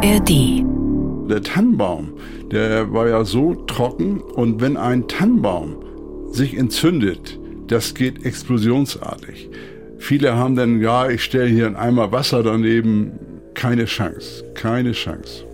ARD. Der Tannenbaum, der war ja so trocken und wenn ein Tannenbaum sich entzündet, das geht explosionsartig. Viele haben dann, ja, ich stelle hier einen Eimer Wasser daneben. Keine Chance, keine Chance.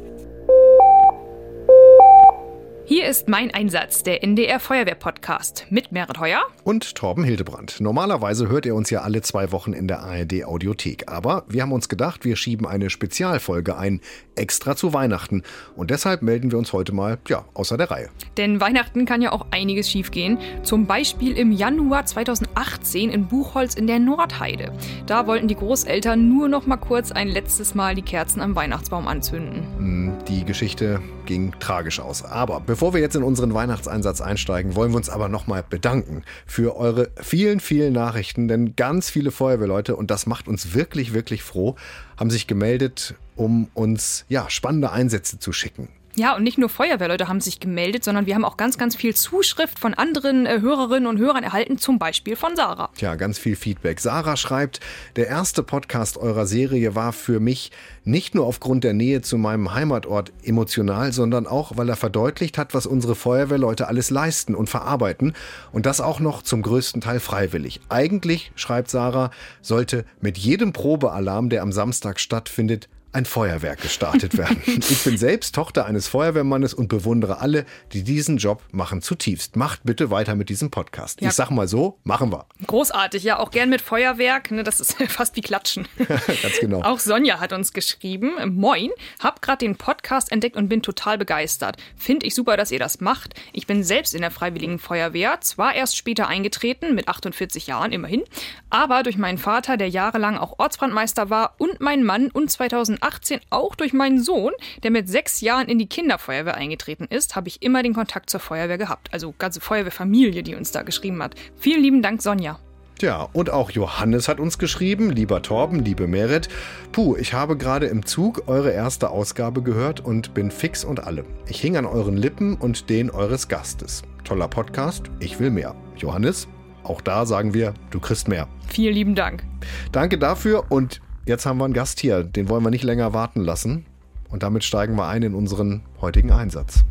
Hier ist mein Einsatz, der NDR Feuerwehr Podcast mit Merit Heuer und Torben Hildebrand. Normalerweise hört ihr uns ja alle zwei Wochen in der ARD Audiothek, aber wir haben uns gedacht, wir schieben eine Spezialfolge ein, extra zu Weihnachten und deshalb melden wir uns heute mal, ja, außer der Reihe. Denn Weihnachten kann ja auch einiges schiefgehen. Zum Beispiel im Januar 2018 in Buchholz in der Nordheide. Da wollten die Großeltern nur noch mal kurz ein letztes Mal die Kerzen am Weihnachtsbaum anzünden. Hm, die Geschichte ging tragisch aus, aber Bevor wir jetzt in unseren Weihnachtseinsatz einsteigen, wollen wir uns aber nochmal bedanken für eure vielen, vielen Nachrichten, denn ganz viele Feuerwehrleute, und das macht uns wirklich, wirklich froh, haben sich gemeldet, um uns ja, spannende Einsätze zu schicken. Ja, und nicht nur Feuerwehrleute haben sich gemeldet, sondern wir haben auch ganz, ganz viel Zuschrift von anderen äh, Hörerinnen und Hörern erhalten, zum Beispiel von Sarah. Tja, ganz viel Feedback. Sarah schreibt, der erste Podcast eurer Serie war für mich nicht nur aufgrund der Nähe zu meinem Heimatort emotional, sondern auch, weil er verdeutlicht hat, was unsere Feuerwehrleute alles leisten und verarbeiten und das auch noch zum größten Teil freiwillig. Eigentlich, schreibt Sarah, sollte mit jedem Probealarm, der am Samstag stattfindet, ein Feuerwerk gestartet werden. Ich bin selbst Tochter eines Feuerwehrmannes und bewundere alle, die diesen Job machen zutiefst. Macht bitte weiter mit diesem Podcast. Ja. Ich sag mal so, machen wir. Großartig, ja, auch gern mit Feuerwerk. Ne, das ist fast wie Klatschen. Ganz genau. Auch Sonja hat uns geschrieben: Moin, hab gerade den Podcast entdeckt und bin total begeistert. Finde ich super, dass ihr das macht. Ich bin selbst in der Freiwilligen Feuerwehr, zwar erst später eingetreten, mit 48 Jahren immerhin, aber durch meinen Vater, der jahrelang auch Ortsbrandmeister war, und meinen Mann und 2008 2018 auch durch meinen Sohn, der mit sechs Jahren in die Kinderfeuerwehr eingetreten ist, habe ich immer den Kontakt zur Feuerwehr gehabt. Also ganze Feuerwehrfamilie, die uns da geschrieben hat. Vielen lieben Dank, Sonja. Ja, und auch Johannes hat uns geschrieben, lieber Torben, liebe Merit. Puh, ich habe gerade im Zug eure erste Ausgabe gehört und bin fix und alle. Ich hing an euren Lippen und den eures Gastes. Toller Podcast, ich will mehr. Johannes, auch da sagen wir, du kriegst mehr. Vielen lieben Dank. Danke dafür und Jetzt haben wir einen Gast hier, den wollen wir nicht länger warten lassen. Und damit steigen wir ein in unseren heutigen Einsatz.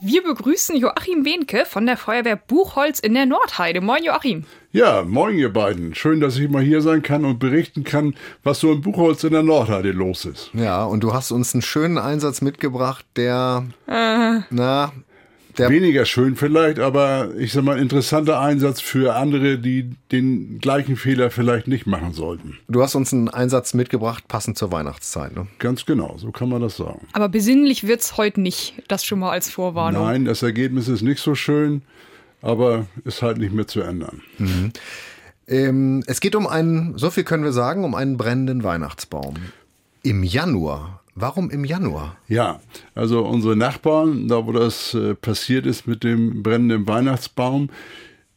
Wir begrüßen Joachim Behnke von der Feuerwehr Buchholz in der Nordheide. Moin Joachim. Ja, moin ihr beiden. Schön, dass ich mal hier sein kann und berichten kann, was so in Buchholz in der Nordheide los ist. Ja, und du hast uns einen schönen Einsatz mitgebracht, der, äh. na, der Weniger schön vielleicht, aber ich sag mal, interessanter Einsatz für andere, die den gleichen Fehler vielleicht nicht machen sollten. Du hast uns einen Einsatz mitgebracht, passend zur Weihnachtszeit, ne? Ganz genau, so kann man das sagen. Aber besinnlich wird's heute nicht, das schon mal als Vorwarnung. Nein, das Ergebnis ist nicht so schön, aber ist halt nicht mehr zu ändern. Mhm. Ähm, es geht um einen, so viel können wir sagen, um einen brennenden Weihnachtsbaum. Im Januar Warum im Januar? Ja, also unsere Nachbarn, da wo das äh, passiert ist mit dem brennenden Weihnachtsbaum,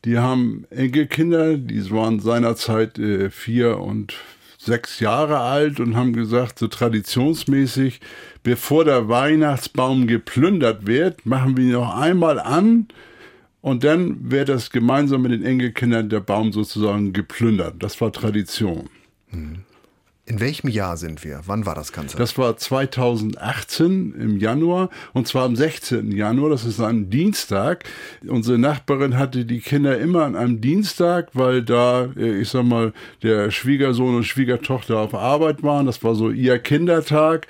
die haben Enkelkinder, die waren seinerzeit äh, vier und sechs Jahre alt und haben gesagt, so traditionsmäßig, bevor der Weihnachtsbaum geplündert wird, machen wir ihn noch einmal an und dann wird das gemeinsam mit den Enkelkindern der Baum sozusagen geplündert. Das war Tradition. Mhm. In welchem Jahr sind wir? Wann war das Ganze? Das war 2018 im Januar und zwar am 16. Januar, das ist ein Dienstag. Unsere Nachbarin hatte die Kinder immer an einem Dienstag, weil da, äh, ich sag mal, der Schwiegersohn und Schwiegertochter auf Arbeit waren. Das war so ihr Kindertag.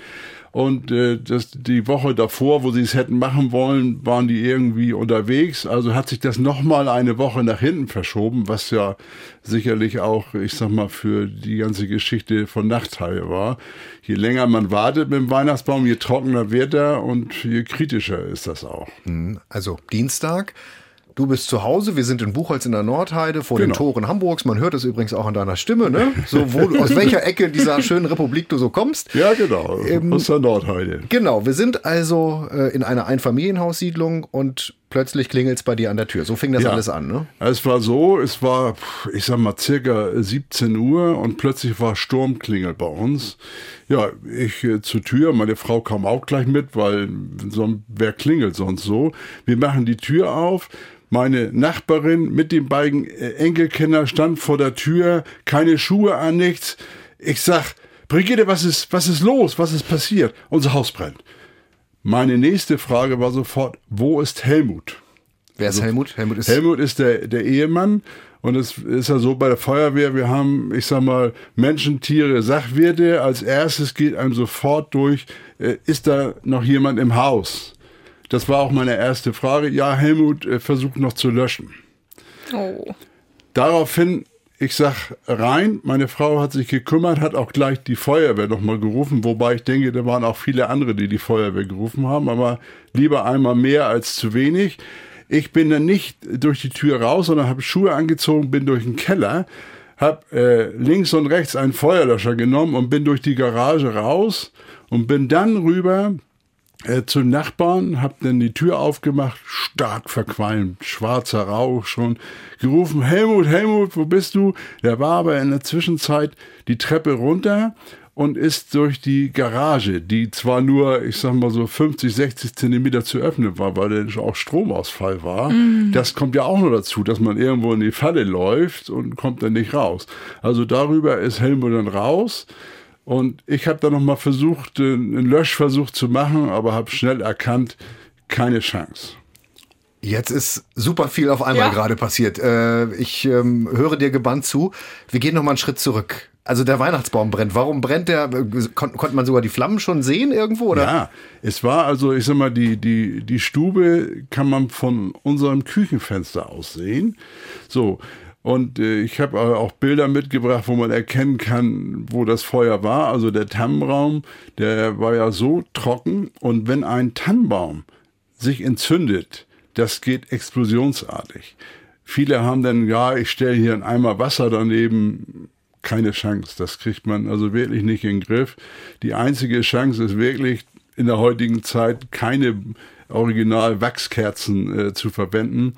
Und äh, das, die Woche davor, wo sie es hätten machen wollen, waren die irgendwie unterwegs. Also hat sich das nochmal eine Woche nach hinten verschoben, was ja sicherlich auch, ich sag mal, für die ganze Geschichte von Nachteil war. Je länger man wartet mit dem Weihnachtsbaum, je trockener wird er und je kritischer ist das auch. Hm, also Dienstag. Du bist zu Hause, wir sind in Buchholz in der Nordheide vor genau. den Toren Hamburgs. Man hört es übrigens auch an deiner Stimme, ne? So, wo, aus welcher Ecke dieser schönen Republik du so kommst. Ja, genau, ähm, aus der Nordheide. Genau, wir sind also äh, in einer Einfamilienhaussiedlung und plötzlich klingelt es bei dir an der Tür. So fing das ja. alles an, ne? Es war so, es war, ich sag mal, circa 17 Uhr und plötzlich war Sturmklingel bei uns. Ja, ich äh, zur Tür, meine Frau kam auch gleich mit, weil so, wer klingelt sonst so? Wir machen die Tür auf meine Nachbarin mit den beiden äh, Enkelkindern stand vor der Tür, keine Schuhe an, nichts. Ich sag, Brigitte, was ist, was ist los? Was ist passiert? Unser Haus brennt. Meine nächste Frage war sofort, wo ist Helmut? Wer ist also, Helmut? Helmut ist, Helmut ist der, der Ehemann. Und es ist ja so bei der Feuerwehr, wir haben, ich sag mal, Menschen, Tiere, Sachwirte. Als erstes geht einem sofort durch, äh, ist da noch jemand im Haus? Das war auch meine erste Frage. Ja, Helmut äh, versucht noch zu löschen. Oh. Daraufhin, ich sag rein, meine Frau hat sich gekümmert, hat auch gleich die Feuerwehr nochmal gerufen, wobei ich denke, da waren auch viele andere, die die Feuerwehr gerufen haben, aber lieber einmal mehr als zu wenig. Ich bin dann nicht durch die Tür raus, sondern habe Schuhe angezogen, bin durch den Keller, habe äh, links und rechts einen Feuerlöscher genommen und bin durch die Garage raus und bin dann rüber äh, zum Nachbarn, hab dann die Tür aufgemacht, stark verqualmt, schwarzer Rauch schon, gerufen, Helmut, Helmut, wo bist du? Der war aber in der Zwischenzeit die Treppe runter und ist durch die Garage, die zwar nur, ich sag mal so 50, 60 Zentimeter zu öffnen war, weil da auch Stromausfall war. Mm. Das kommt ja auch noch dazu, dass man irgendwo in die Falle läuft und kommt dann nicht raus. Also darüber ist Helmut dann raus. Und ich habe dann nochmal versucht, einen Löschversuch zu machen, aber habe schnell erkannt, keine Chance. Jetzt ist super viel auf einmal ja. gerade passiert. Äh, ich ähm, höre dir gebannt zu. Wir gehen nochmal einen Schritt zurück. Also der Weihnachtsbaum brennt. Warum brennt der? Kon konnte man sogar die Flammen schon sehen irgendwo? Oder? Ja, es war also, ich sag mal, die, die, die Stube kann man von unserem Küchenfenster aus sehen. So, und äh, ich habe auch Bilder mitgebracht, wo man erkennen kann, wo das Feuer war. Also der Tannenbaum, der war ja so trocken. Und wenn ein Tannenbaum sich entzündet, das geht explosionsartig. Viele haben dann, ja, ich stelle hier einen Eimer Wasser daneben. Keine Chance. Das kriegt man also wirklich nicht in den Griff. Die einzige Chance ist wirklich in der heutigen Zeit keine Original-Wachskerzen äh, zu verwenden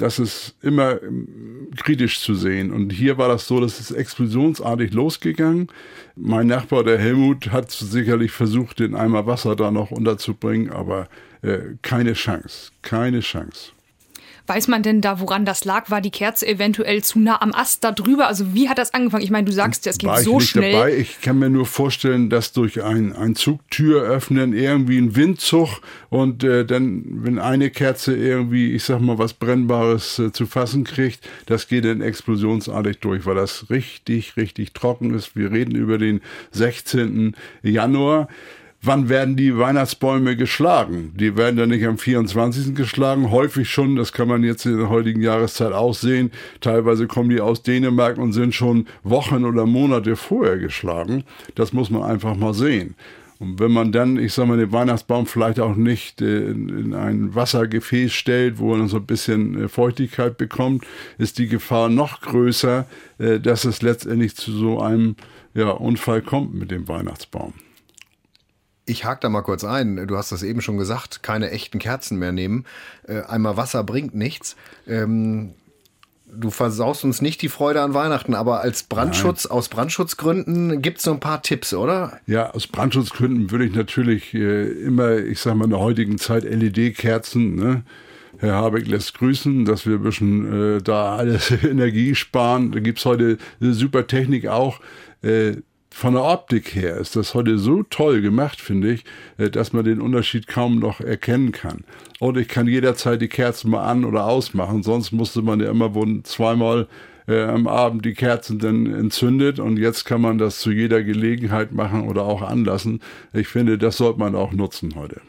das ist immer ähm, kritisch zu sehen. Und hier war das so, dass es explosionsartig losgegangen. Mein Nachbar, der Helmut, hat sicherlich versucht, den Eimer Wasser da noch unterzubringen, aber äh, keine Chance, keine Chance. Weiß man denn da, woran das lag? War die Kerze eventuell zu nah am Ast da drüber? Also wie hat das angefangen? Ich meine, du sagst ja, es geht War so schnell. Dabei. Ich kann mir nur vorstellen, dass durch ein, ein Zugtür öffnen irgendwie ein Windzug und äh, dann, wenn eine Kerze irgendwie, ich sag mal, was Brennbares äh, zu fassen kriegt, das geht dann explosionsartig durch, weil das richtig, richtig trocken ist. Wir reden über den 16. Januar wann werden die Weihnachtsbäume geschlagen? Die werden dann nicht am 24. geschlagen, häufig schon, das kann man jetzt in der heutigen Jahreszeit aussehen. Teilweise kommen die aus Dänemark und sind schon Wochen oder Monate vorher geschlagen. Das muss man einfach mal sehen. Und wenn man dann, ich sag mal, den Weihnachtsbaum vielleicht auch nicht äh, in ein Wassergefäß stellt, wo er so ein bisschen äh, Feuchtigkeit bekommt, ist die Gefahr noch größer, äh, dass es letztendlich zu so einem ja, Unfall kommt mit dem Weihnachtsbaum. Ich hake da mal kurz ein. Du hast das eben schon gesagt, keine echten Kerzen mehr nehmen. Äh, einmal Wasser bringt nichts. Ähm, du versaust uns nicht die Freude an Weihnachten, aber als Brandschutz, Nein. aus Brandschutzgründen gibt es so ein paar Tipps, oder? Ja, aus Brandschutzgründen würde ich natürlich äh, immer, ich sage mal in der heutigen Zeit LED-Kerzen, ne? Herr Habeck lässt grüßen, dass wir ein bisschen äh, da alles Energie sparen. Da gibt es heute eine super Technik auch. Äh, von der Optik her ist das heute so toll gemacht, finde ich, äh, dass man den Unterschied kaum noch erkennen kann. Und ich kann jederzeit die Kerzen mal an- oder ausmachen, sonst musste man ja immer wohl zweimal äh, am Abend die Kerzen dann entzündet und jetzt kann man das zu jeder Gelegenheit machen oder auch anlassen. Ich finde, das sollte man auch nutzen heute.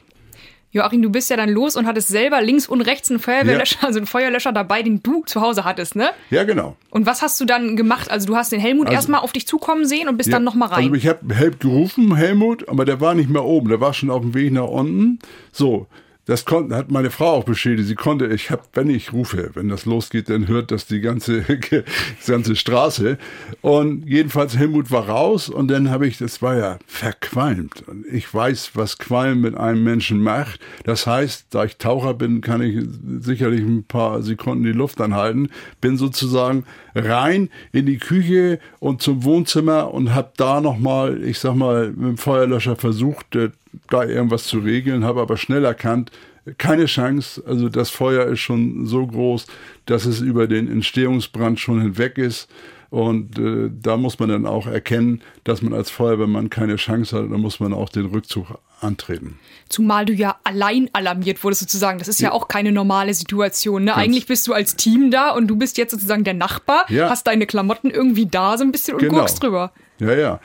Joachim, du bist ja dann los und hattest selber links und rechts einen Feuerwehrlöscher, ja. also einen Feuerlöscher dabei, den du zu Hause hattest, ne? Ja, genau. Und was hast du dann gemacht? Also du hast den Helmut also, erstmal auf dich zukommen sehen und bist ja, dann nochmal rein. Also ich habe Help gerufen, Helmut, aber der war nicht mehr oben, der war schon auf dem Weg nach unten. So, das konnte, hat meine Frau auch beschädigt. Sie konnte, ich habe, wenn ich rufe, wenn das losgeht, dann hört das die ganze, die ganze Straße. Und jedenfalls Helmut war raus und dann habe ich, das war ja verqualmt. Ich weiß, was Qualm mit einem Menschen macht. Das heißt, da ich Taucher bin, kann ich sicherlich ein paar Sekunden die Luft anhalten. Bin sozusagen rein in die Küche und zum Wohnzimmer und habe da nochmal, ich sag mal, mit dem Feuerlöscher versucht, äh, da irgendwas zu regeln, habe aber schnell erkannt, keine Chance. Also das Feuer ist schon so groß, dass es über den Entstehungsbrand schon hinweg ist. Und äh, da muss man dann auch erkennen, dass man als Feuerwehrmann keine Chance hat. Da muss man auch den Rückzug antreten. Zumal du ja allein alarmiert wurdest sozusagen. Das ist ja, ja auch keine normale Situation. Ne? Eigentlich bist du als Team da und du bist jetzt sozusagen der Nachbar, ja. hast deine Klamotten irgendwie da so ein bisschen und genau. guckst drüber. Ja, ja.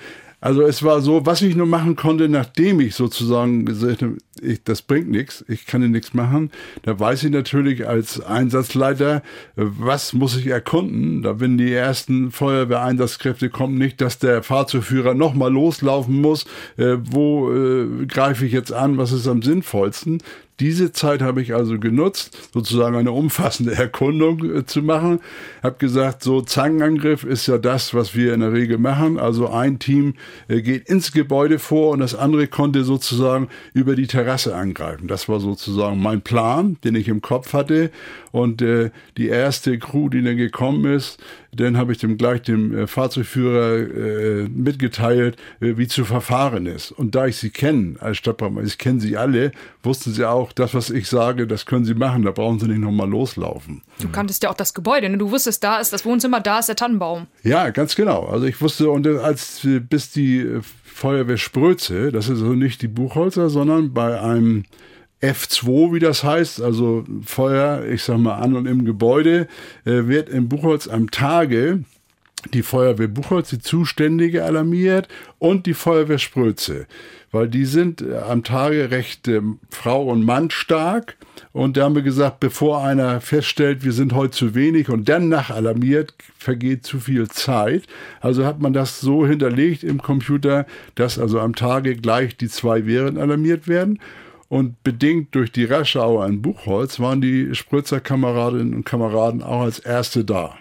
Also es war so, was ich nur machen konnte, nachdem ich sozusagen gesagt habe, ich, das bringt nichts, ich kann ja nichts machen, da weiß ich natürlich als Einsatzleiter, was muss ich erkunden. Da wenn die ersten Feuerwehreinsatzkräfte kommen, nicht, dass der Fahrzeugführer nochmal loslaufen muss, äh, wo äh, greife ich jetzt an, was ist am sinnvollsten. Diese Zeit habe ich also genutzt, sozusagen eine umfassende Erkundung äh, zu machen. Habe gesagt, so Zangenangriff ist ja das, was wir in der Regel machen. Also ein Team äh, geht ins Gebäude vor und das andere konnte sozusagen über die Terrasse angreifen. Das war sozusagen mein Plan, den ich im Kopf hatte. Und äh, die erste Crew, die dann gekommen ist, dann habe ich dem gleich dem Fahrzeugführer mitgeteilt, wie zu verfahren ist. Und da ich sie kenne als Stadtbrandmeister, ich kenne sie alle, wussten sie auch, das, was ich sage, das können sie machen, da brauchen sie nicht nochmal loslaufen. Du kanntest ja auch das Gebäude, ne? du wusstest, da ist das Wohnzimmer, da ist der Tannenbaum. Ja, ganz genau. Also ich wusste, und als bis die äh, Feuerwehr Spröze, das ist also nicht die Buchholzer, sondern bei einem F2, wie das heißt, also Feuer, ich sag mal, an und im Gebäude, äh, wird in Buchholz am Tage die Feuerwehr Buchholz, die Zuständige, alarmiert und die Feuerwehr Spröze, weil die sind äh, am Tage recht äh, Frau und Mann stark. Und da haben wir gesagt, bevor einer feststellt, wir sind heute zu wenig und dann nachalarmiert, vergeht zu viel Zeit. Also hat man das so hinterlegt im Computer, dass also am Tage gleich die zwei Wehren alarmiert werden. Und bedingt durch die Raschauer in Buchholz waren die Spritzerkameradinnen und Kameraden auch als Erste da.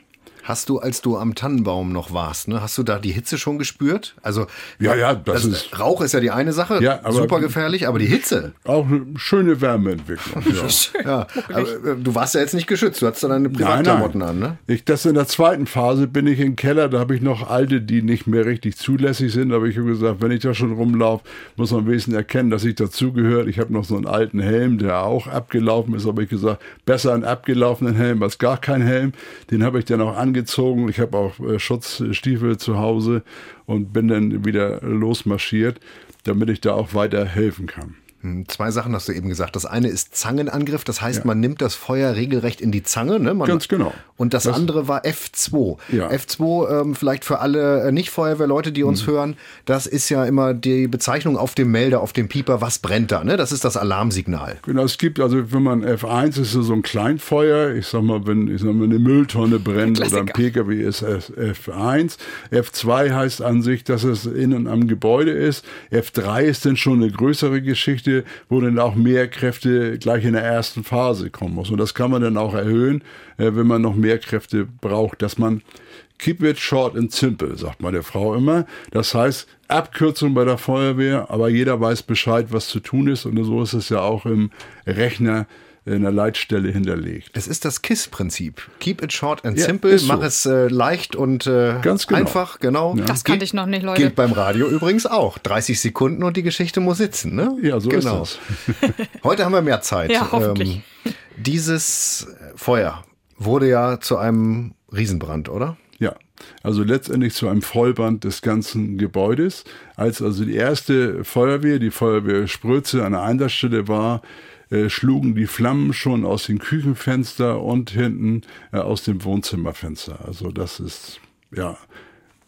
Hast du, als du am Tannenbaum noch warst, ne, hast du da die Hitze schon gespürt? Also ja, ja, das, das ist Rauch ist ja die eine Sache, ja, aber, super gefährlich, aber die Hitze. Auch eine schöne Wärmeentwicklung. ja. ja aber, äh, du warst ja jetzt nicht geschützt, du hattest da deine Privatklamotten an, ne? Ich, das in der zweiten Phase bin ich im Keller, da habe ich noch alte, die nicht mehr richtig zulässig sind, aber ich habe gesagt, wenn ich da schon rumlaufe, muss man wenigstens erkennen, dass ich dazugehört. Ich habe noch so einen alten Helm, der auch abgelaufen ist, aber ich gesagt, besser einen abgelaufenen Helm als gar kein Helm. Den habe ich dann auch angezogen angezogen. Ich habe auch äh, Schutzstiefel zu Hause und bin dann wieder losmarschiert, damit ich da auch weiter helfen kann. Hm, zwei Sachen hast du eben gesagt. Das eine ist Zangenangriff, das heißt, ja. man nimmt das Feuer regelrecht in die Zange. Ne? Man, Ganz genau. Und das, das andere war F2. Ja. F2, ähm, vielleicht für alle äh, Nicht-Feuerwehrleute, die uns mhm. hören, das ist ja immer die Bezeichnung auf dem Melder, auf dem Pieper, was brennt da. Ne? Das ist das Alarmsignal. Genau, es gibt, also wenn man F1 ist so ein Kleinfeuer, ich sag mal, wenn, ich sag mal eine Mülltonne brennt oder ein PKW ist F1. F2 heißt an sich, dass es innen am Gebäude ist. F3 ist dann schon eine größere Geschichte wo dann auch mehr Kräfte gleich in der ersten Phase kommen muss. Und das kann man dann auch erhöhen, äh, wenn man noch mehr Kräfte braucht, dass man Keep it short and simple, sagt meine Frau immer. Das heißt, Abkürzung bei der Feuerwehr, aber jeder weiß Bescheid, was zu tun ist. Und so ist es ja auch im Rechner in der Leitstelle hinterlegt. Es ist das KISS-Prinzip. Keep it short and ja, simple. Mach so. es äh, leicht und äh, Ganz genau. einfach, genau. Ja. Das kannte ich noch nicht, Leute. Gilt beim Radio übrigens auch. 30 Sekunden und die Geschichte muss sitzen, ne? Ja, so genau. ist das. Heute haben wir mehr Zeit. Ja, hoffentlich. Ähm, dieses Feuer wurde ja zu einem Riesenbrand, oder? Ja, also letztendlich zu einem Vollbrand des ganzen Gebäudes. Als also die erste Feuerwehr, die Feuerwehr Spröze an der Einsatzstelle war, äh, schlugen die Flammen schon aus dem Küchenfenster und hinten äh, aus dem Wohnzimmerfenster. Also das ist ja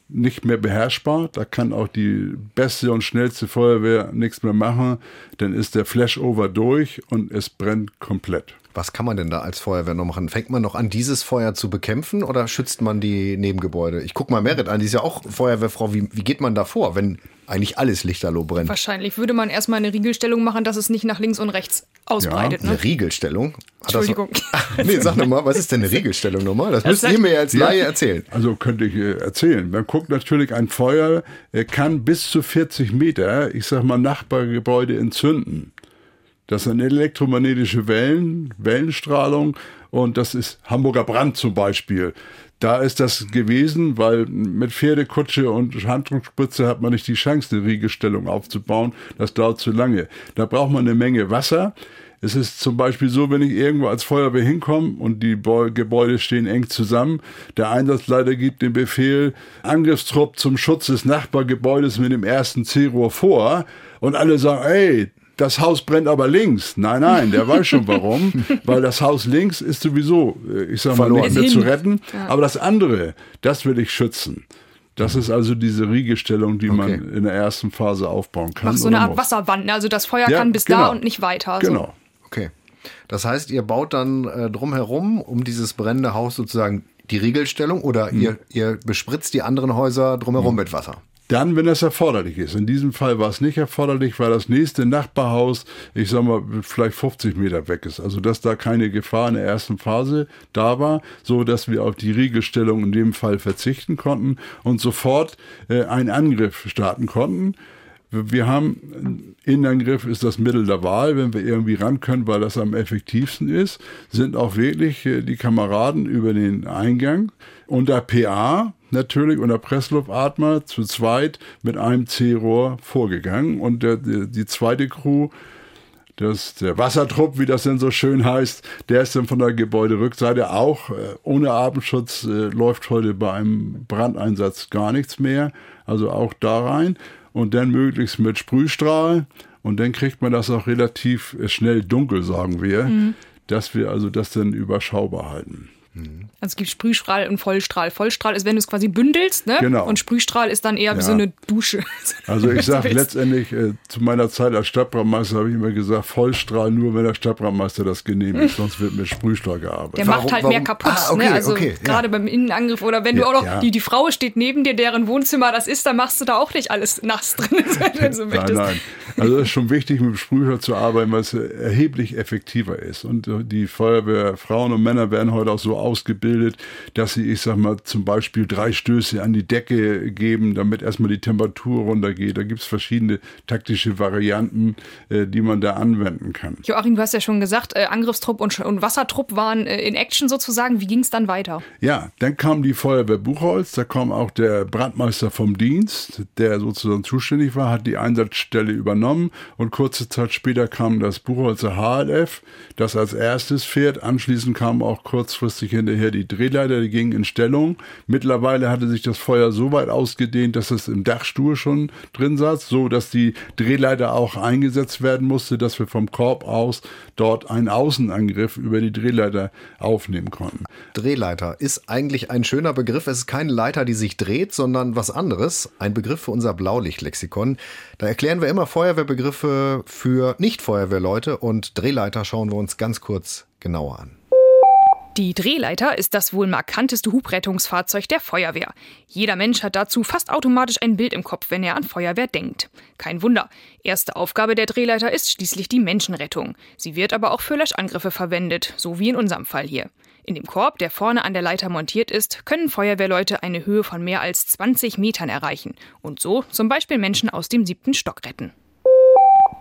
nicht mehr beherrschbar. Da kann auch die beste und schnellste Feuerwehr nichts mehr machen. Dann ist der Flashover durch und es brennt komplett. Was kann man denn da als Feuerwehr noch machen? Fängt man noch an, dieses Feuer zu bekämpfen oder schützt man die Nebengebäude? Ich gucke mal Merit an, die ist ja auch Feuerwehrfrau. Wie, wie geht man da vor, wenn eigentlich alles lichterloh brennt? Wahrscheinlich würde man erstmal eine Riegelstellung machen, dass es nicht nach links und rechts ausbreitet. Ja, ne? eine Riegelstellung? Hat Entschuldigung. Das, nee, sag nochmal, was ist denn eine Riegelstellung nochmal? Das, das müsst ihr mir als Laie erzählen. Also könnte ich äh, erzählen. Man guckt natürlich, ein Feuer kann bis zu 40 Meter, ich sag mal, Nachbargebäude entzünden. Das sind elektromagnetische Wellen, Wellenstrahlung und das ist Hamburger Brand zum Beispiel. Da ist das gewesen, weil mit Pferdekutsche und Handdruckspritze hat man nicht die Chance, eine Riegelstellung aufzubauen. Das dauert zu lange. Da braucht man eine Menge Wasser. Es ist zum Beispiel so, wenn ich irgendwo als Feuerwehr hinkomme und die Gebäude stehen eng zusammen, der Einsatzleiter gibt den Befehl, Angriffstrupp zum Schutz des Nachbargebäudes mit dem ersten C-Rohr vor und alle sagen, ey, das Haus brennt aber links. Nein, nein, der weiß schon warum, weil das Haus links ist sowieso, äh, ich sag mal, nicht mehr zu retten. Ja. Aber das andere, das will ich schützen. Das ist also diese Riegestellung, die okay. man in der ersten Phase aufbauen kann. Mach so eine Art muss. Wasserwand, ne? also das Feuer ja, kann bis genau. da und nicht weiter. So. Genau. Okay. Das heißt, ihr baut dann äh, drumherum um dieses brennende Haus sozusagen die Riegelstellung oder hm. ihr, ihr bespritzt die anderen Häuser drumherum hm. mit Wasser? Dann, wenn das erforderlich ist. In diesem Fall war es nicht erforderlich, weil das nächste Nachbarhaus, ich sag mal, vielleicht 50 Meter weg ist. Also, dass da keine Gefahr in der ersten Phase da war, so dass wir auf die Riegelstellung in dem Fall verzichten konnten und sofort äh, einen Angriff starten konnten. Wir haben Innenangriff ist das Mittel der Wahl, wenn wir irgendwie ran können, weil das am effektivsten ist, sind auch wirklich äh, die Kameraden über den Eingang unter PA natürlich unter Pressluftatmer zu zweit mit einem C-Rohr vorgegangen und der, die, zweite Crew das, der Wassertrupp, wie das denn so schön heißt, der ist dann von der Gebäuderückseite auch äh, ohne Atemschutz äh, läuft heute bei einem Brandeinsatz gar nichts mehr. Also auch da rein und dann möglichst mit Sprühstrahl und dann kriegt man das auch relativ schnell dunkel, sagen wir, mhm. dass wir also das dann überschaubar halten. Also es gibt Sprühstrahl und Vollstrahl. Vollstrahl ist, wenn du es quasi bündelst, ne? Genau. Und Sprühstrahl ist dann eher ja. wie so eine Dusche. Also ich sage letztendlich, äh, zu meiner Zeit als Stadtbrandmeister habe ich immer gesagt, Vollstrahl nur, wenn der Stadtbrandmeister das genehmigt, sonst wird mit Sprühstrahl gearbeitet. Der warum, macht halt warum? mehr kaputt, ah, okay, ne? Also okay, gerade ja. beim Innenangriff oder wenn ja, du auch noch, die, die Frau steht neben dir, deren Wohnzimmer das ist, dann machst du da auch nicht alles nass drin, wenn du so Nein, nein. Also es ist schon wichtig, mit Sprühstrahl zu arbeiten, weil es erheblich effektiver ist. Und die Feuerwehrfrauen und Männer werden heute auch so ausgebildet, dass sie, ich sag mal, zum Beispiel drei Stöße an die Decke geben, damit erstmal die Temperatur runtergeht. Da gibt es verschiedene taktische Varianten, äh, die man da anwenden kann. Joachim, du hast ja schon gesagt, äh, Angriffstrupp und, und, Wassertrupp waren äh, in Action sozusagen. Wie ging es dann weiter? Ja, dann kam die Feuerwehr Buchholz, da kam auch der Brandmeister vom Dienst, der sozusagen zuständig war, hat die Einsatzstelle übernommen und kurze Zeit später kam das Buchholzer HLF, das als erstes fährt. Anschließend kam auch kurzfristig hinterher die Drehleiter, die gingen in Stellung. Mittlerweile hatte sich das Feuer so weit ausgedehnt, dass es im Dachstuhl schon drin saß, so dass die Drehleiter auch eingesetzt werden musste, dass wir vom Korb aus dort einen Außenangriff über die Drehleiter aufnehmen konnten. Drehleiter ist eigentlich ein schöner Begriff. Es ist keine Leiter, die sich dreht, sondern was anderes. Ein Begriff für unser Blaulichtlexikon. Da erklären wir immer Feuerwehrbegriffe für Nicht-Feuerwehrleute und Drehleiter schauen wir uns ganz kurz genauer an. Die Drehleiter ist das wohl markanteste Hubrettungsfahrzeug der Feuerwehr. Jeder Mensch hat dazu fast automatisch ein Bild im Kopf, wenn er an Feuerwehr denkt. Kein Wunder. Erste Aufgabe der Drehleiter ist schließlich die Menschenrettung. Sie wird aber auch für Löschangriffe verwendet, so wie in unserem Fall hier. In dem Korb, der vorne an der Leiter montiert ist, können Feuerwehrleute eine Höhe von mehr als 20 Metern erreichen und so zum Beispiel Menschen aus dem siebten Stock retten.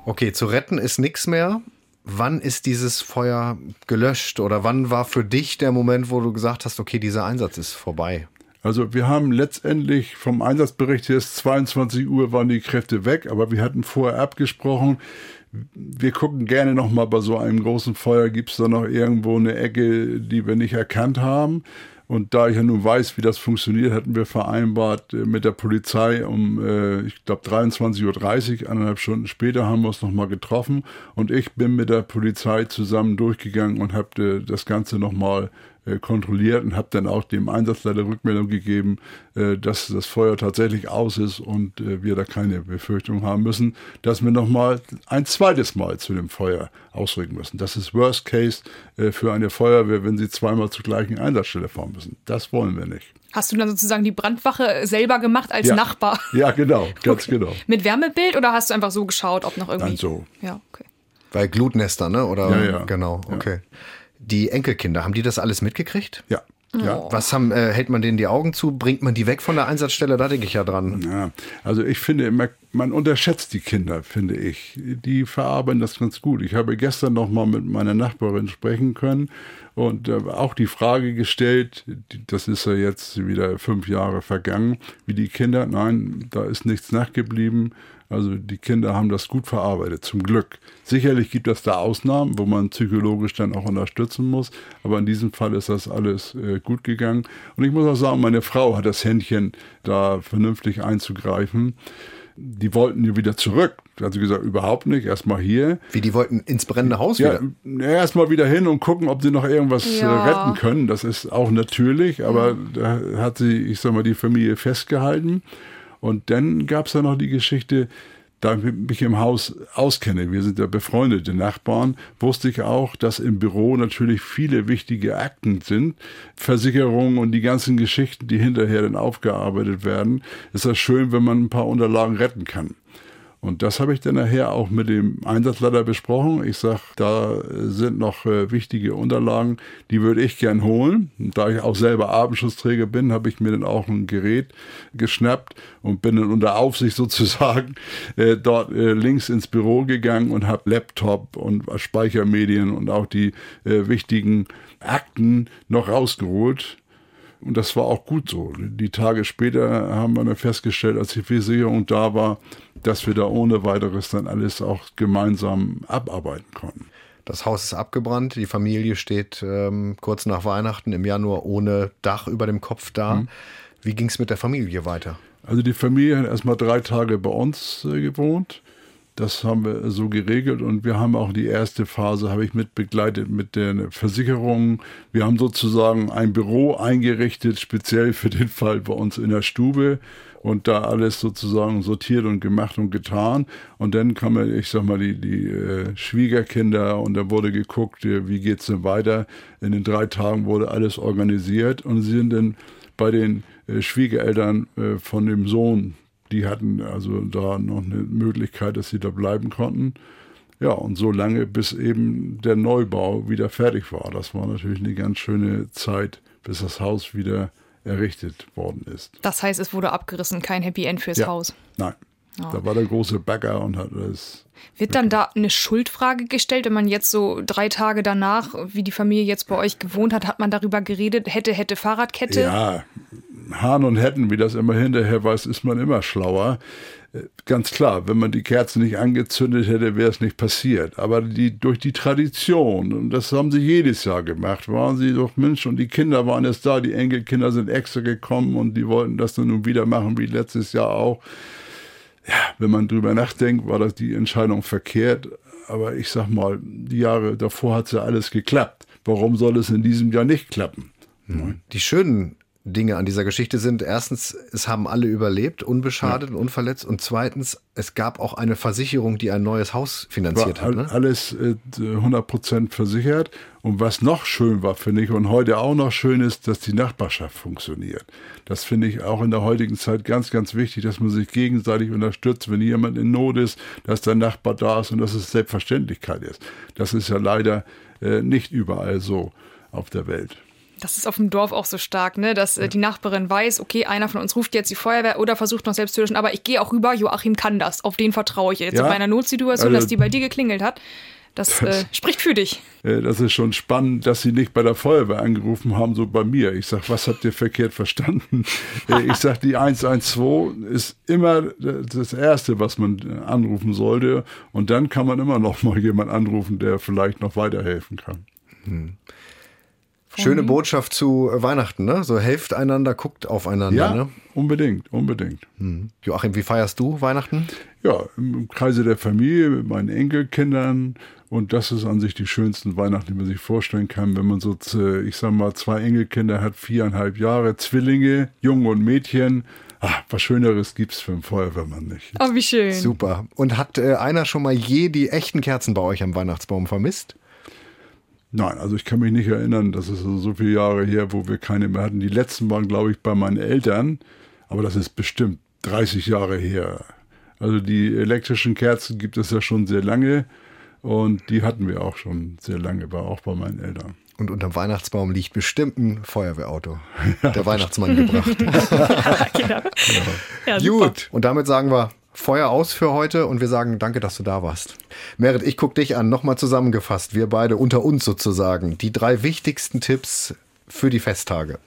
Okay, zu retten ist nichts mehr. Wann ist dieses Feuer gelöscht oder wann war für dich der Moment, wo du gesagt hast, okay, dieser Einsatz ist vorbei? Also wir haben letztendlich vom Einsatzbericht her 22 Uhr waren die Kräfte weg, aber wir hatten vorher abgesprochen, wir gucken gerne noch mal bei so einem großen Feuer, gibt es da noch irgendwo eine Ecke, die wir nicht erkannt haben. Und da ich ja nun weiß, wie das funktioniert, hatten wir vereinbart äh, mit der Polizei um, äh, ich glaube, 23.30 Uhr, eineinhalb Stunden später haben wir uns nochmal getroffen. Und ich bin mit der Polizei zusammen durchgegangen und habe äh, das Ganze nochmal äh, kontrolliert und habe dann auch dem Einsatzleiter Rückmeldung gegeben, äh, dass das Feuer tatsächlich aus ist und äh, wir da keine Befürchtung haben müssen, dass wir nochmal ein zweites Mal zu dem Feuer ausrücken müssen. Das ist Worst Case für eine Feuerwehr, wenn sie zweimal zur gleichen Einsatzstelle fahren müssen. Das wollen wir nicht. Hast du dann sozusagen die Brandwache selber gemacht als ja. Nachbar? Ja, genau, ganz okay. genau. Mit Wärmebild oder hast du einfach so geschaut, ob noch irgendwie. Dann so. Ja, okay. Bei Glutnester, ne? Oder ja, ja. genau, okay. Ja. Die Enkelkinder, haben die das alles mitgekriegt? Ja. Ja. Oh. Was haben, äh, hält man denen die Augen zu? Bringt man die weg von der Einsatzstelle? Da denke ich ja dran. Ja, also ich finde, man, man unterschätzt die Kinder, finde ich. Die verarbeiten das ganz gut. Ich habe gestern noch mal mit meiner Nachbarin sprechen können und äh, auch die Frage gestellt, das ist ja jetzt wieder fünf Jahre vergangen, wie die Kinder, nein, da ist nichts nachgeblieben. Also die Kinder haben das gut verarbeitet, zum Glück. Sicherlich gibt es da Ausnahmen, wo man psychologisch dann auch unterstützen muss, aber in diesem Fall ist das alles äh, gut gegangen. Und ich muss auch sagen, meine Frau hat das Händchen, da vernünftig einzugreifen. Die wollten ja wieder zurück. Hat sie gesagt, überhaupt nicht, erstmal hier. Wie, die wollten ins brennende Haus ja, wieder? Erstmal wieder hin und gucken, ob sie noch irgendwas äh, ja. retten können. Das ist auch natürlich, aber da hat sie, ich sag mal, die Familie festgehalten. Und dann gab es ja noch die Geschichte, da ich mich im Haus auskenne, wir sind ja befreundete Nachbarn, wusste ich auch, dass im Büro natürlich viele wichtige Akten sind, Versicherungen und die ganzen Geschichten, die hinterher dann aufgearbeitet werden. Ist das schön, wenn man ein paar Unterlagen retten kann. Und das habe ich dann nachher auch mit dem Einsatzleiter besprochen. Ich sage, da sind noch äh, wichtige Unterlagen, die würde ich gern holen. Und da ich auch selber Abendschussträger bin, habe ich mir dann auch ein Gerät geschnappt und bin dann unter Aufsicht sozusagen äh, dort äh, links ins Büro gegangen und habe Laptop und Speichermedien und auch die äh, wichtigen Akten noch rausgeholt. Und das war auch gut so. Die Tage später haben wir dann festgestellt, als die Versicherung da war, dass wir da ohne weiteres dann alles auch gemeinsam abarbeiten konnten. Das Haus ist abgebrannt, die Familie steht ähm, kurz nach Weihnachten im Januar ohne Dach über dem Kopf da. Mhm. Wie ging es mit der Familie weiter? Also die Familie hat erstmal drei Tage bei uns äh, gewohnt. Das haben wir so geregelt und wir haben auch die erste Phase, habe ich mit begleitet mit den Versicherungen. Wir haben sozusagen ein Büro eingerichtet, speziell für den Fall bei uns in der Stube und da alles sozusagen sortiert und gemacht und getan. Und dann kamen, ich sag mal, die, die äh, Schwiegerkinder und da wurde geguckt, äh, wie geht's denn weiter. In den drei Tagen wurde alles organisiert und sie sind dann bei den äh, Schwiegereltern äh, von dem Sohn die hatten also da noch eine Möglichkeit, dass sie da bleiben konnten. Ja, und so lange, bis eben der Neubau wieder fertig war. Das war natürlich eine ganz schöne Zeit, bis das Haus wieder errichtet worden ist. Das heißt, es wurde abgerissen, kein Happy End fürs ja, Haus. Nein. Oh. Da war der große Bagger und hat das. Wird dann da eine Schuldfrage gestellt, wenn man jetzt so drei Tage danach, wie die Familie jetzt bei euch gewohnt hat, hat man darüber geredet, hätte, hätte Fahrradkette? Ja, Hahn und Hätten, wie das immer hinterher weiß, ist man immer schlauer. Äh, ganz klar, wenn man die Kerzen nicht angezündet hätte, wäre es nicht passiert. Aber die, durch die Tradition, und das haben sie jedes Jahr gemacht, waren sie doch Mensch und die Kinder waren jetzt da, die Enkelkinder sind extra gekommen und die wollten das dann nun wieder machen, wie letztes Jahr auch. Ja, wenn man drüber nachdenkt, war das die Entscheidung verkehrt. Aber ich sag mal, die Jahre davor hat ja alles geklappt. Warum soll es in diesem Jahr nicht klappen? Die schönen Dinge an dieser Geschichte sind. Erstens, es haben alle überlebt, unbeschadet ja. und unverletzt. Und zweitens, es gab auch eine Versicherung, die ein neues Haus finanziert war hat. Ne? Alles äh, 100% versichert. Und was noch schön war, finde ich, und heute auch noch schön ist, dass die Nachbarschaft funktioniert. Das finde ich auch in der heutigen Zeit ganz, ganz wichtig, dass man sich gegenseitig unterstützt, wenn jemand in Not ist, dass der Nachbar da ist und dass es Selbstverständlichkeit ist. Das ist ja leider äh, nicht überall so auf der Welt. Das ist auf dem Dorf auch so stark, ne? dass äh, die Nachbarin weiß, okay, einer von uns ruft jetzt die Feuerwehr oder versucht noch selbst zu löschen, aber ich gehe auch rüber, Joachim kann das, auf den vertraue ich jetzt. Ja? In meiner Notsituation, also, dass die bei dir geklingelt hat, das, das äh, spricht für dich. Äh, das ist schon spannend, dass sie nicht bei der Feuerwehr angerufen haben, so bei mir. Ich sage, was habt ihr verkehrt verstanden? Äh, ich sage, die 112 ist immer das Erste, was man äh, anrufen sollte. Und dann kann man immer noch mal jemanden anrufen, der vielleicht noch weiterhelfen kann. Hm. Schöne Botschaft zu Weihnachten, ne? So helft einander, guckt aufeinander, ja, ne? Unbedingt, unbedingt. Hm. Joachim, wie feierst du Weihnachten? Ja, im Kreise der Familie mit meinen Enkelkindern. Und das ist an sich die schönsten Weihnachten, die man sich vorstellen kann, wenn man so, ich sag mal, zwei Enkelkinder hat, viereinhalb Jahre, Zwillinge, Jungen und Mädchen. Ach, was Schöneres gibt's für einen Feuerwehrmann nicht. Oh, wie schön. Super. Und hat äh, einer schon mal je die echten Kerzen bei euch am Weihnachtsbaum vermisst? Nein, also ich kann mich nicht erinnern, das ist so viele Jahre her, wo wir keine mehr hatten. Die letzten waren, glaube ich, bei meinen Eltern, aber das ist bestimmt 30 Jahre her. Also die elektrischen Kerzen gibt es ja schon sehr lange und die hatten wir auch schon sehr lange, war auch bei meinen Eltern. Und unterm Weihnachtsbaum liegt bestimmt ein Feuerwehrauto. Der Weihnachtsmann gebracht. genau. Ja, Gut. Und damit sagen wir Feuer aus für heute und wir sagen danke, dass du da warst. Merit, ich gucke dich an. Nochmal zusammengefasst, wir beide unter uns sozusagen. Die drei wichtigsten Tipps für die Festtage.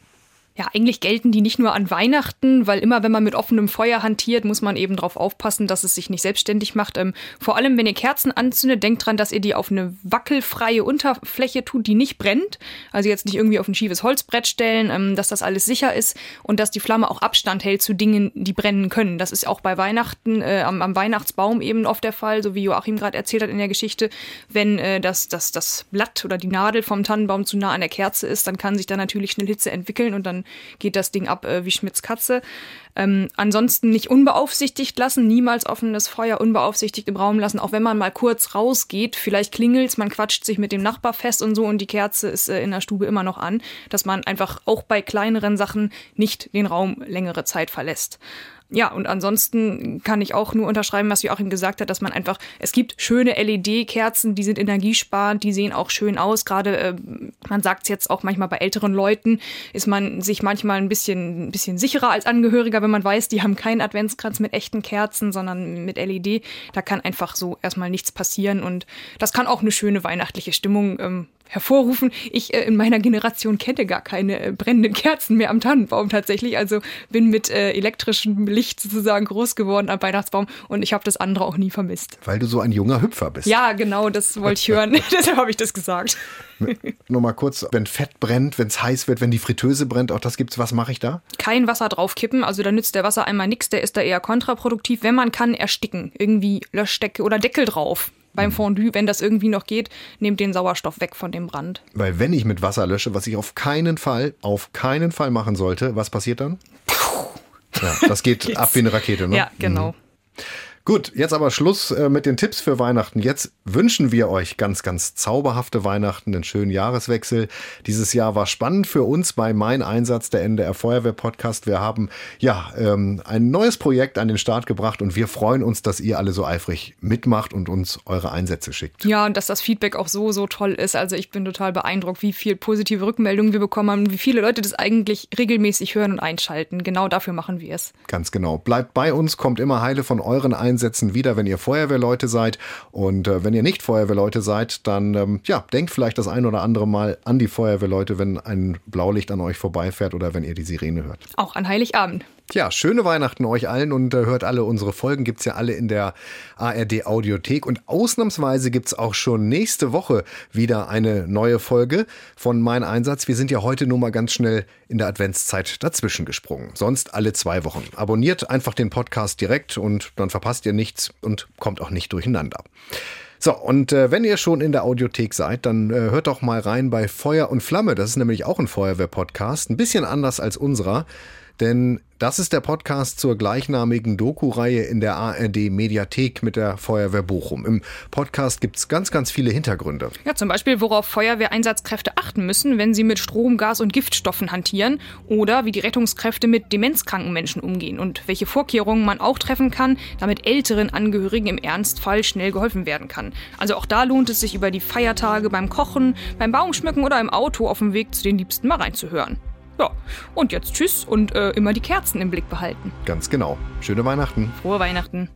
Ja, eigentlich gelten die nicht nur an Weihnachten, weil immer wenn man mit offenem Feuer hantiert, muss man eben darauf aufpassen, dass es sich nicht selbstständig macht. Ähm, vor allem, wenn ihr Kerzen anzündet, denkt dran, dass ihr die auf eine wackelfreie Unterfläche tut, die nicht brennt. Also jetzt nicht irgendwie auf ein schiefes Holzbrett stellen, ähm, dass das alles sicher ist und dass die Flamme auch Abstand hält zu Dingen, die brennen können. Das ist auch bei Weihnachten, äh, am, am, Weihnachtsbaum eben oft der Fall, so wie Joachim gerade erzählt hat in der Geschichte. Wenn äh, das, das, das Blatt oder die Nadel vom Tannenbaum zu nah an der Kerze ist, dann kann sich da natürlich schnell Hitze entwickeln und dann geht das Ding ab äh, wie Schmidts Katze. Ähm, ansonsten nicht unbeaufsichtigt lassen, niemals offenes Feuer unbeaufsichtigt im Raum lassen, auch wenn man mal kurz rausgeht, vielleicht klingelt's, man quatscht sich mit dem Nachbar fest und so und die Kerze ist äh, in der Stube immer noch an, dass man einfach auch bei kleineren Sachen nicht den Raum längere Zeit verlässt ja, und ansonsten kann ich auch nur unterschreiben, was Joachim gesagt hat, dass man einfach, es gibt schöne LED-Kerzen, die sind energiesparend, die sehen auch schön aus. Gerade, äh, man sagt es jetzt auch manchmal bei älteren Leuten, ist man sich manchmal ein bisschen, ein bisschen sicherer als Angehöriger, wenn man weiß, die haben keinen Adventskranz mit echten Kerzen, sondern mit LED. Da kann einfach so erstmal nichts passieren und das kann auch eine schöne weihnachtliche Stimmung ähm, hervorrufen. Ich äh, in meiner Generation kenne gar keine äh, brennenden Kerzen mehr am Tannenbaum tatsächlich. Also bin mit äh, elektrischem Licht sozusagen groß geworden am Weihnachtsbaum und ich habe das andere auch nie vermisst. Weil du so ein junger Hüpfer bist. Ja, genau, das wollte ich hören. Deshalb habe ich das gesagt. Nur mal kurz, wenn Fett brennt, wenn es heiß wird, wenn die Fritteuse brennt, auch das gibt's, was mache ich da? Kein Wasser draufkippen, also da nützt der Wasser einmal nichts, der ist da eher kontraproduktiv. Wenn man kann, ersticken. Irgendwie Löschdecke oder Deckel drauf beim Fondue, wenn das irgendwie noch geht, nehmt den Sauerstoff weg von dem Brand. Weil wenn ich mit Wasser lösche, was ich auf keinen Fall, auf keinen Fall machen sollte, was passiert dann? Ja, das geht ab wie eine Rakete, ne? Ja, genau. Mhm. Gut, jetzt aber Schluss äh, mit den Tipps für Weihnachten. Jetzt wünschen wir euch ganz, ganz zauberhafte Weihnachten, einen schönen Jahreswechsel. Dieses Jahr war spannend für uns bei Mein Einsatz, der NDR Feuerwehr Podcast. Wir haben ja ähm, ein neues Projekt an den Start gebracht und wir freuen uns, dass ihr alle so eifrig mitmacht und uns eure Einsätze schickt. Ja, und dass das Feedback auch so, so toll ist. Also ich bin total beeindruckt, wie viel positive Rückmeldungen wir bekommen haben, wie viele Leute das eigentlich regelmäßig hören und einschalten. Genau dafür machen wir es. Ganz genau. Bleibt bei uns, kommt immer heile von euren Einsätzen einsetzen, wieder, wenn ihr Feuerwehrleute seid. Und äh, wenn ihr nicht Feuerwehrleute seid, dann ähm, ja, denkt vielleicht das ein oder andere Mal an die Feuerwehrleute, wenn ein Blaulicht an euch vorbeifährt oder wenn ihr die Sirene hört. Auch an Heiligabend. Ja, schöne Weihnachten euch allen und äh, hört alle unsere Folgen. Gibt's ja alle in der ARD Audiothek. Und ausnahmsweise gibt's auch schon nächste Woche wieder eine neue Folge von Mein Einsatz. Wir sind ja heute nur mal ganz schnell in der Adventszeit dazwischen gesprungen. Sonst alle zwei Wochen. Abonniert einfach den Podcast direkt und dann verpasst ihr nichts und kommt auch nicht durcheinander. So, und äh, wenn ihr schon in der Audiothek seid, dann äh, hört doch mal rein bei Feuer und Flamme. Das ist nämlich auch ein Feuerwehr-Podcast. Ein bisschen anders als unserer denn das ist der Podcast zur gleichnamigen Doku-Reihe in der ARD Mediathek mit der Feuerwehr Bochum. Im Podcast gibt es ganz, ganz viele Hintergründe. Ja, zum Beispiel, worauf Feuerwehreinsatzkräfte achten müssen, wenn sie mit Strom, Gas und Giftstoffen hantieren oder wie die Rettungskräfte mit demenzkranken Menschen umgehen und welche Vorkehrungen man auch treffen kann, damit älteren Angehörigen im Ernstfall schnell geholfen werden kann. Also auch da lohnt es sich über die Feiertage beim Kochen, beim Baumschmücken oder im Auto auf dem Weg zu den Liebsten mal reinzuhören. Ja, und jetzt tschüss und äh, immer die Kerzen im Blick behalten. Ganz genau. Schöne Weihnachten. Frohe Weihnachten.